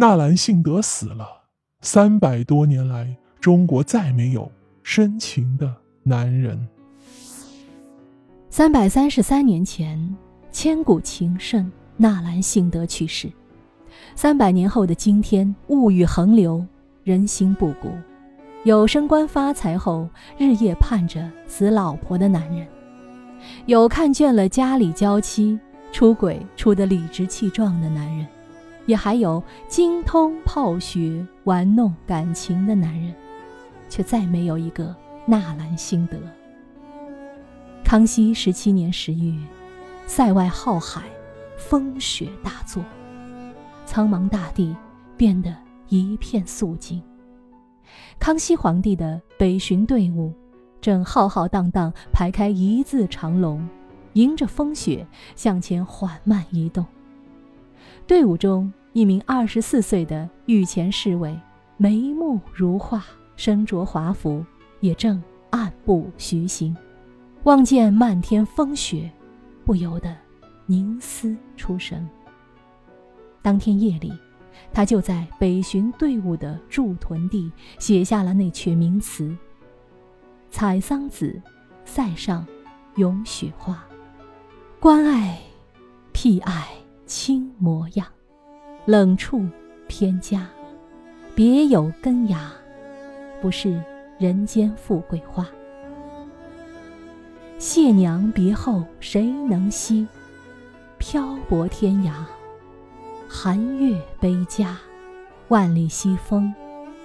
纳兰性德死了，三百多年来，中国再没有深情的男人。三百三十三年前，千古情圣纳兰性德去世。三百年后的今天，物欲横流，人心不古。有升官发财后日夜盼着死老婆的男人，有看倦了家里娇妻出轨出得理直气壮的男人，也还有精通泡学玩弄感情的男人，却再没有一个纳兰性德。康熙十七年十月，塞外浩海，风雪大作，苍茫大地变得一片肃静。康熙皇帝的北巡队伍正浩浩荡荡排开一字长龙，迎着风雪向前缓慢移动。队伍中，一名二十四岁的御前侍卫，眉目如画，身着华服，也正暗步徐行。望见漫天风雪，不由得凝思出神。当天夜里，他就在北巡队伍的驻屯地写下了那阙名词：“采桑子，塞上咏雪花。关爱，僻爱轻模样，冷处偏佳，别有根芽，不是人间富贵花。”谢娘别后谁能惜？漂泊天涯，寒月悲家，万里西风，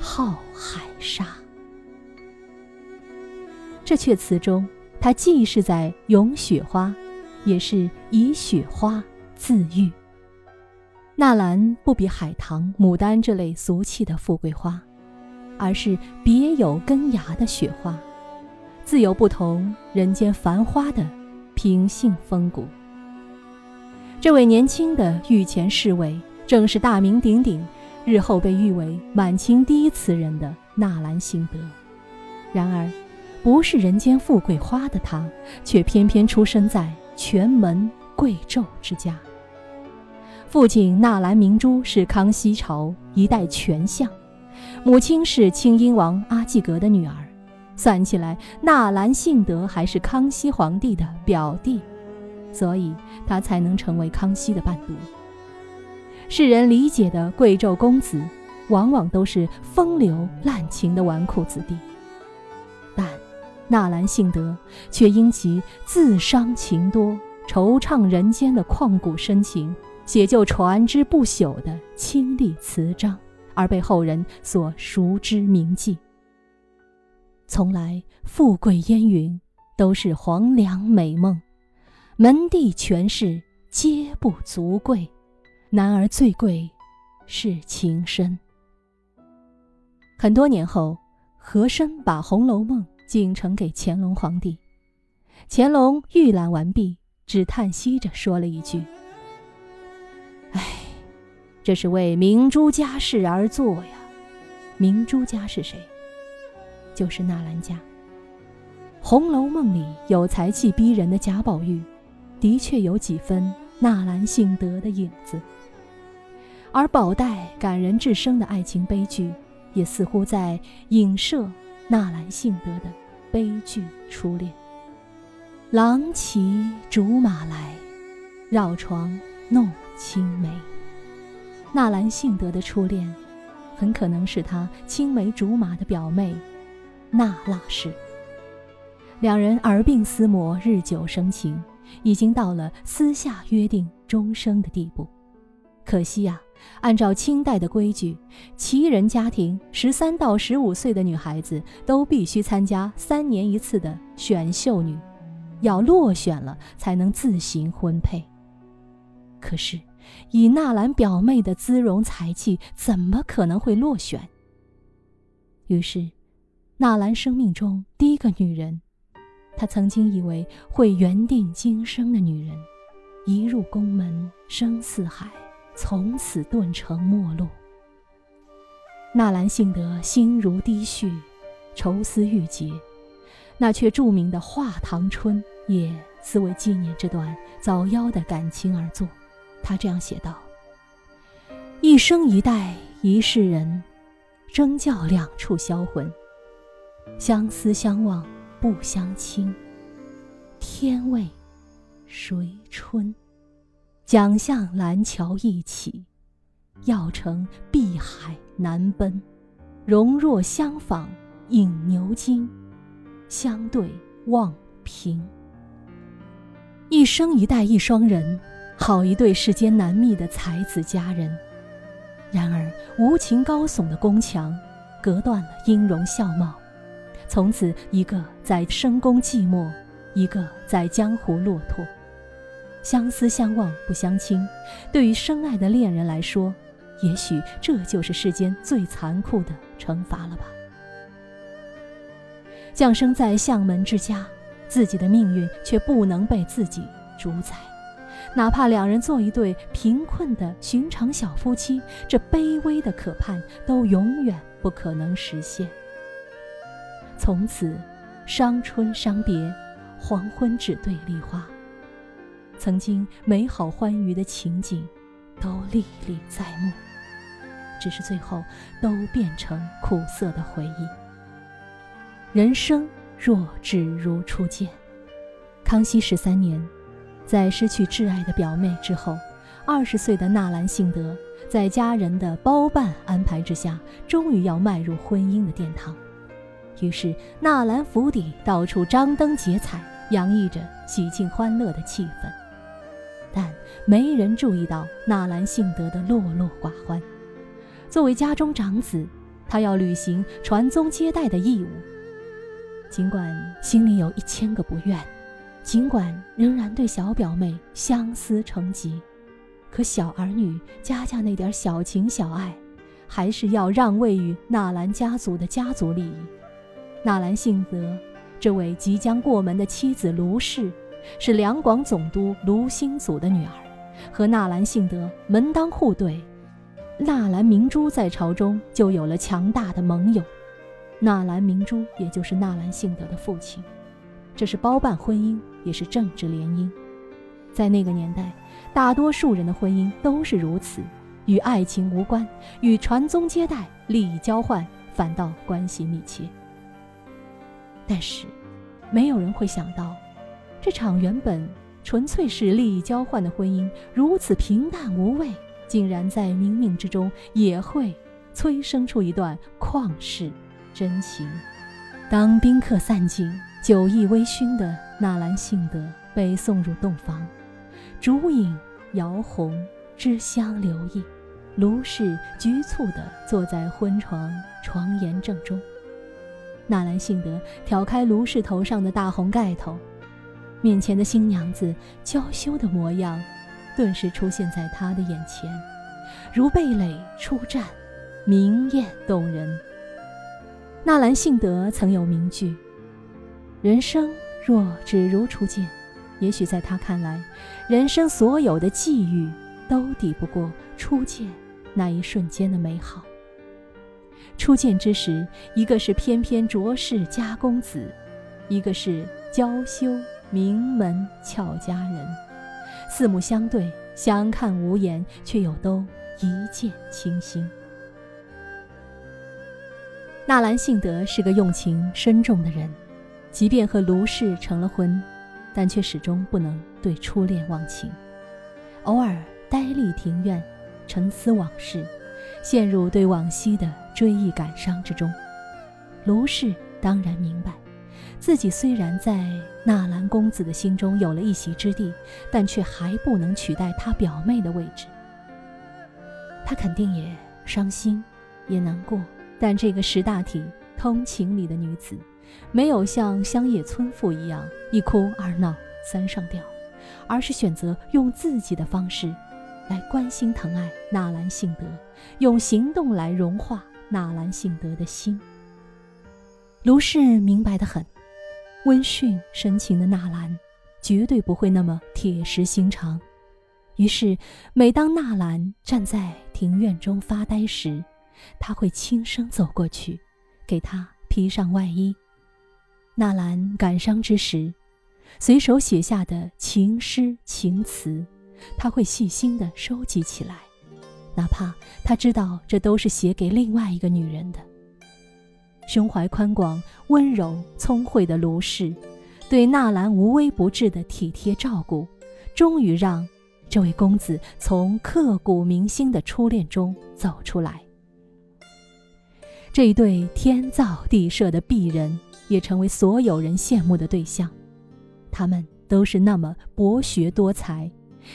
浩海沙。这阙词中，他既是在咏雪花，也是以雪花自喻。纳兰不比海棠、牡丹这类俗气的富贵花，而是别有根芽的雪花。自有不同人间繁花的品性风骨。这位年轻的御前侍卫，正是大名鼎鼎、日后被誉为满清第一词人的纳兰性德。然而，不是人间富贵花的他，却偏偏出生在权门贵胄之家。父亲纳兰明珠是康熙朝一代权相，母亲是清英王阿济格的女儿。算起来，纳兰性德还是康熙皇帝的表弟，所以他才能成为康熙的伴读。世人理解的贵胄公子，往往都是风流滥情的纨绔子弟。但纳兰性德却因其自伤情多、惆怅人间的旷古深情，写就传之不朽的清丽词章，而被后人所熟知铭记。从来富贵烟云都是黄粱美梦，门第权势皆不足贵，男儿最贵是情深。很多年后，和珅把《红楼梦》进呈给乾隆皇帝，乾隆预览完毕，只叹息着说了一句：“，这是为明珠家事而做呀。明珠家是谁？”就是纳兰家，《红楼梦》里有才气逼人的贾宝玉，的确有几分纳兰性德的影子；而宝黛感人至深的爱情悲剧，也似乎在影射纳兰性德的悲剧初恋。郎骑竹马来，绕床弄青梅。纳兰性德的初恋，很可能是他青梅竹马的表妹。纳腊氏，两人耳鬓厮磨，日久生情，已经到了私下约定终生的地步。可惜呀，按照清代的规矩，旗人家庭十三到十五岁的女孩子都必须参加三年一次的选秀女，要落选了才能自行婚配。可是，以纳兰表妹的姿容才气，怎么可能会落选？于是。纳兰生命中第一个女人，他曾经以为会缘定今生的女人，一入宫门深似海，从此顿成陌路。纳兰性德心如滴血，愁思郁结，那阙著名的《画堂春》也似为纪念这段早夭的感情而作。他这样写道：“一生一代一世人，争教两处销魂。相思相望不相亲，天为谁春？桨向蓝桥一起，要乘碧海难奔。容若相访引牛津，相对望平。一生一代一双人，好一对世间难觅的才子佳人。然而无情高耸的宫墙，隔断了音容笑貌。从此，一个在深宫寂寞，一个在江湖落拓。相思相望不相亲，对于深爱的恋人来说，也许这就是世间最残酷的惩罚了吧。降生在相门之家，自己的命运却不能被自己主宰。哪怕两人做一对贫困的寻常小夫妻，这卑微的渴盼都永远不可能实现。从此，伤春伤别，黄昏只对梨花。曾经美好欢愉的情景，都历历在目。只是最后，都变成苦涩的回忆。人生若只如初见。康熙十三年。在失去挚爱的表妹之后，二十岁的纳兰性德在家人的包办安排之下，终于要迈入婚姻的殿堂。于是，纳兰府邸到处张灯结彩，洋溢着喜庆欢乐的气氛。但没人注意到纳兰性德的落落寡欢。作为家中长子，他要履行传宗接代的义务，尽管心里有一千个不愿。尽管仍然对小表妹相思成疾，可小儿女家家那点小情小爱，还是要让位于纳兰家族的家族利益。纳兰性德这位即将过门的妻子卢氏，是两广总督卢兴祖的女儿，和纳兰性德门当户对。纳兰明珠在朝中就有了强大的盟友，纳兰明珠也就是纳兰性德的父亲。这是包办婚姻，也是政治联姻。在那个年代，大多数人的婚姻都是如此，与爱情无关，与传宗接代、利益交换反倒关系密切。但是，没有人会想到，这场原本纯粹是利益交换的婚姻，如此平淡无味，竟然在冥冥之中也会催生出一段旷世真情。当宾客散尽。酒意微醺的纳兰性德被送入洞房，烛影摇红，脂香留意。卢氏局促地坐在婚床床沿正中。纳兰性德挑开卢氏头上的大红盖头，面前的新娘子娇羞的模样，顿时出现在他的眼前，如蓓蕾出绽，明艳动人。纳兰性德曾有名句。人生若只如初见，也许在他看来，人生所有的际遇都抵不过初见那一瞬间的美好。初见之时，一个是翩翩卓氏家公子，一个是娇羞名门俏佳人，四目相对，相看无言，却又都一见倾心。纳兰性德是个用情深重的人。即便和卢氏成了婚，但却始终不能对初恋忘情，偶尔呆立庭院，沉思往事，陷入对往昔的追忆感伤之中。卢氏当然明白，自己虽然在纳兰公子的心中有了一席之地，但却还不能取代他表妹的位置。他肯定也伤心，也难过，但这个识大体、通情理的女子。没有像乡野村妇一样一哭二闹三上吊，而是选择用自己的方式，来关心疼爱纳兰性德，用行动来融化纳兰性德的心。卢氏明白的很，温驯深情的纳兰，绝对不会那么铁石心肠。于是，每当纳兰站在庭院中发呆时，他会轻声走过去，给他披上外衣。纳兰感伤之时，随手写下的情诗情词，他会细心地收集起来，哪怕他知道这都是写给另外一个女人的。胸怀宽广、温柔聪慧的卢氏，对纳兰无微不至的体贴照顾，终于让这位公子从刻骨铭心的初恋中走出来。这一对天造地设的璧人，也成为所有人羡慕的对象。他们都是那么博学多才，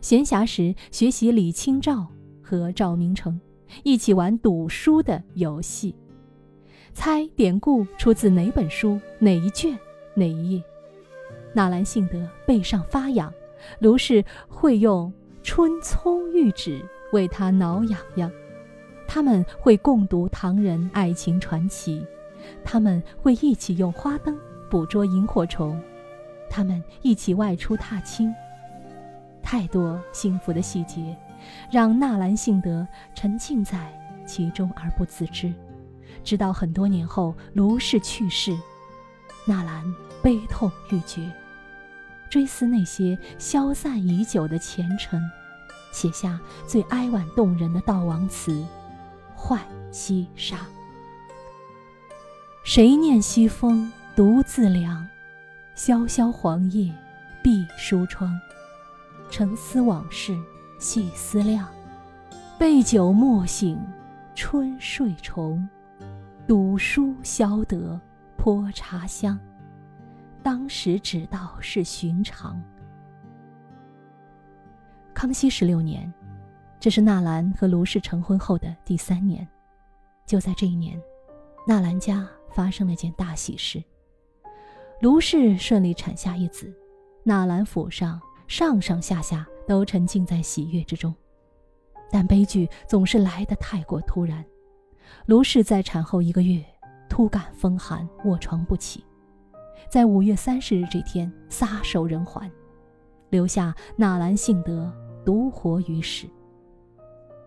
闲暇时学习李清照和赵明诚，一起玩赌书的游戏。猜典故出自哪本书、哪一卷、哪一页？纳兰性德背上发痒，卢氏会用春葱玉指为他挠痒痒。他们会共读唐人爱情传奇，他们会一起用花灯捕捉萤火虫，他们一起外出踏青。太多幸福的细节，让纳兰性德沉浸在其中而不自知。直到很多年后，卢氏去世，纳兰悲痛欲绝，追思那些消散已久的前尘，写下最哀婉动人的悼亡词《浣溪沙》。谁念西风独自凉，萧萧黄叶闭疏窗。沉思往事细思量，被酒莫醒春睡虫。赌书消得泼茶香，当时只道是寻常。康熙十六年，这是纳兰和卢氏成婚后的第三年。就在这一年，纳兰家发生了件大喜事，卢氏顺利产下一子，纳兰府上上上下下都沉浸在喜悦之中。但悲剧总是来得太过突然。卢氏在产后一个月，突感风寒，卧床不起，在五月三十日这天撒手人寰，留下纳兰性德独活于世。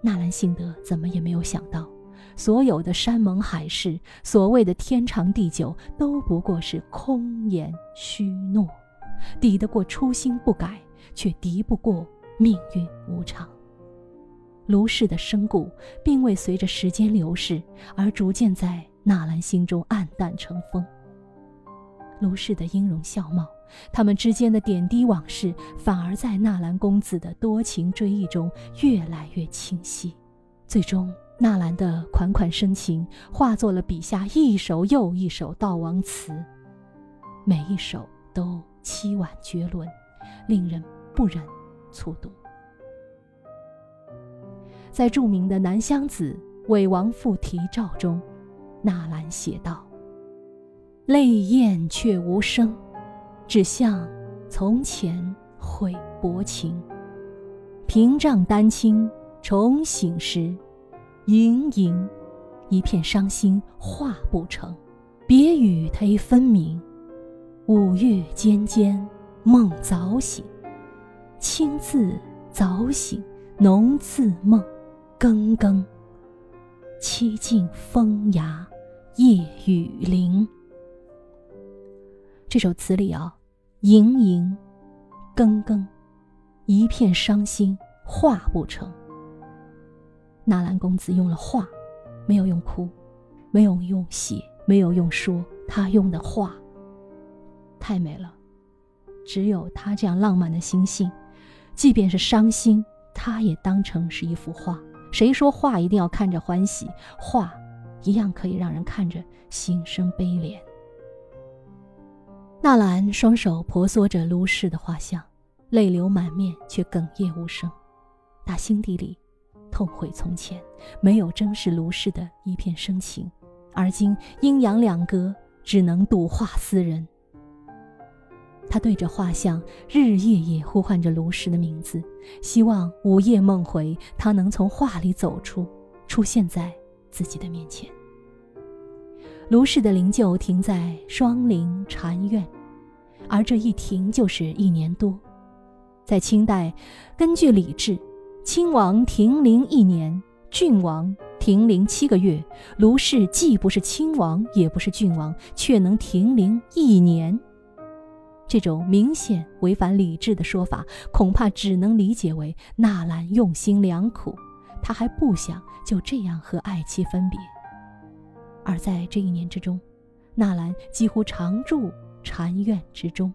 纳兰性德怎么也没有想到，所有的山盟海誓，所谓的天长地久，都不过是空言虚诺，抵得过初心不改，却敌不过命运无常。卢氏的身故，并未随着时间流逝而逐渐在纳兰心中黯淡成风。卢氏的音容笑貌，他们之间的点滴往事，反而在纳兰公子的多情追忆中越来越清晰。最终，纳兰的款款深情化作了笔下一首又一首悼亡词，每一首都凄婉绝伦，令人不忍卒读。在著名的《南乡子·为王父题诏》中，纳兰写道：“泪咽却无声，只向从前悔薄情。屏障丹青重醒时，盈盈一片伤心画不成。别与忒分明，五月间间梦早醒。清自早醒，浓自梦。”更更，凄静风崖夜雨林。这首词里啊，盈盈，更更，一片伤心画不成。纳兰公子用了画，没有用哭，没有用写，没有用说，他用的画，太美了。只有他这样浪漫的心性，即便是伤心，他也当成是一幅画。谁说画一定要看着欢喜？画，一样可以让人看着心生悲怜。纳兰双手婆娑着卢氏的画像，泪流满面，却哽咽无声，打心底里痛悔从前没有珍视卢氏的一片深情，而今阴阳两隔，只能睹画思人。他对着画像日日夜夜呼唤着卢氏的名字，希望午夜梦回，他能从画里走出，出现在自己的面前。卢氏的灵柩停在双林禅院，而这一停就是一年多。在清代，根据礼制，亲王停灵一年，郡王停灵七个月。卢氏既不是亲王，也不是郡王，却能停灵一年。这种明显违反理智的说法，恐怕只能理解为纳兰用心良苦，他还不想就这样和爱妻分别。而在这一年之中，纳兰几乎常住禅院之中，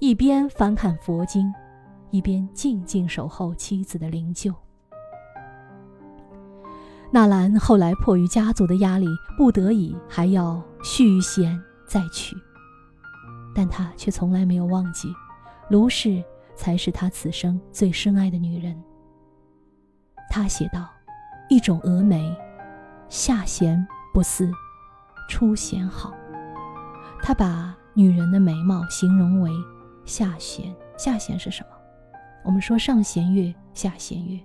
一边翻看佛经，一边静静守候妻子的灵柩。纳兰后来迫于家族的压力，不得已还要续弦再娶，但他却从来没有忘记，卢氏才是他此生最深爱的女人。他写道：“一种峨眉，下弦不似出弦好。”他把女人的眉毛形容为下弦，下弦是什么？我们说上弦月，下弦月，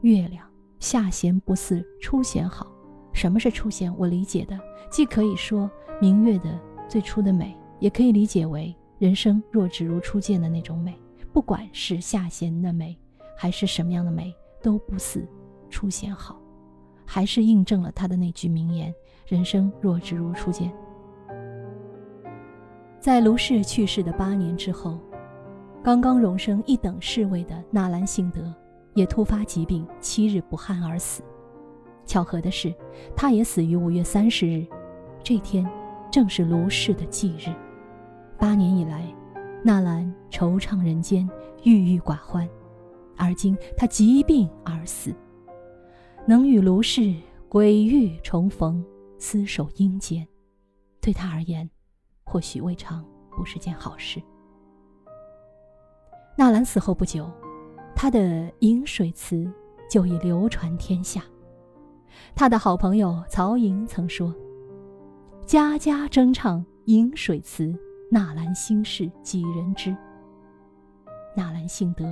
月亮。下弦不似出弦好，什么是出弦？我理解的，既可以说明月的最初的美，也可以理解为人生若只如初见的那种美。不管是下弦的美，还是什么样的美，都不似出弦好，还是印证了他的那句名言：人生若只如初见。在卢氏去世的八年之后，刚刚荣升一等侍卫的纳兰性德。也突发疾病，七日不汗而死。巧合的是，他也死于五月三十日，这天正是卢氏的忌日。八年以来，纳兰惆怅人间，郁郁寡欢，而今他疾病而死，能与卢氏鬼域重逢，厮守阴间，对他而言，或许未尝不是件好事。纳兰死后不久。他的《饮水词》就已流传天下。他的好朋友曹寅曾说：“家家争唱《饮水词》，纳兰心事几人知？”纳兰性德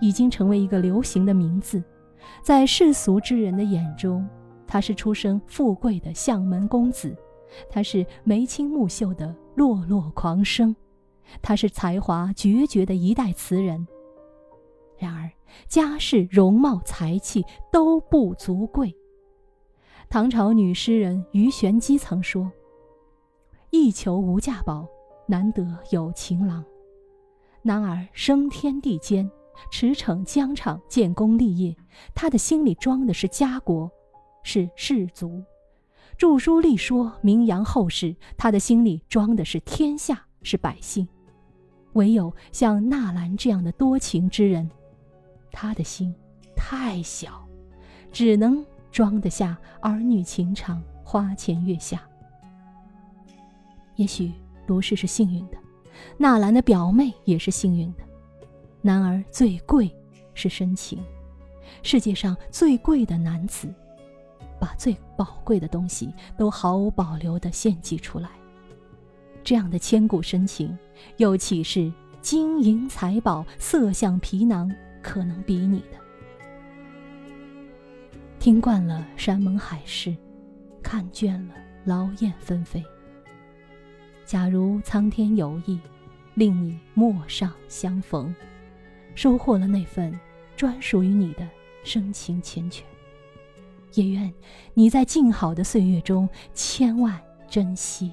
已经成为一个流行的名字，在世俗之人的眼中，他是出身富贵的相门公子，他是眉清目秀的落落狂生，他是才华绝绝的一代词人。然而，家世、容貌、才气都不足贵。唐朝女诗人鱼玄机曾说：“一求无价宝，难得有情郎。”男儿升天地间，驰骋疆场，建功立业，他的心里装的是家国，是士族；著书立说，名扬后世，他的心里装的是天下，是百姓。唯有像纳兰这样的多情之人。他的心太小，只能装得下儿女情长、花前月下。也许卢氏是幸运的，纳兰的表妹也是幸运的。男儿最贵是深情，世界上最贵的男子，把最宝贵的东西都毫无保留地献祭出来。这样的千古深情，又岂是金银财宝、色相皮囊？可能比拟的。听惯了山盟海誓，看倦了劳燕分飞。假如苍天有意，令你陌上相逢，收获了那份专属于你的深情缱绻，也愿你在静好的岁月中千万珍惜。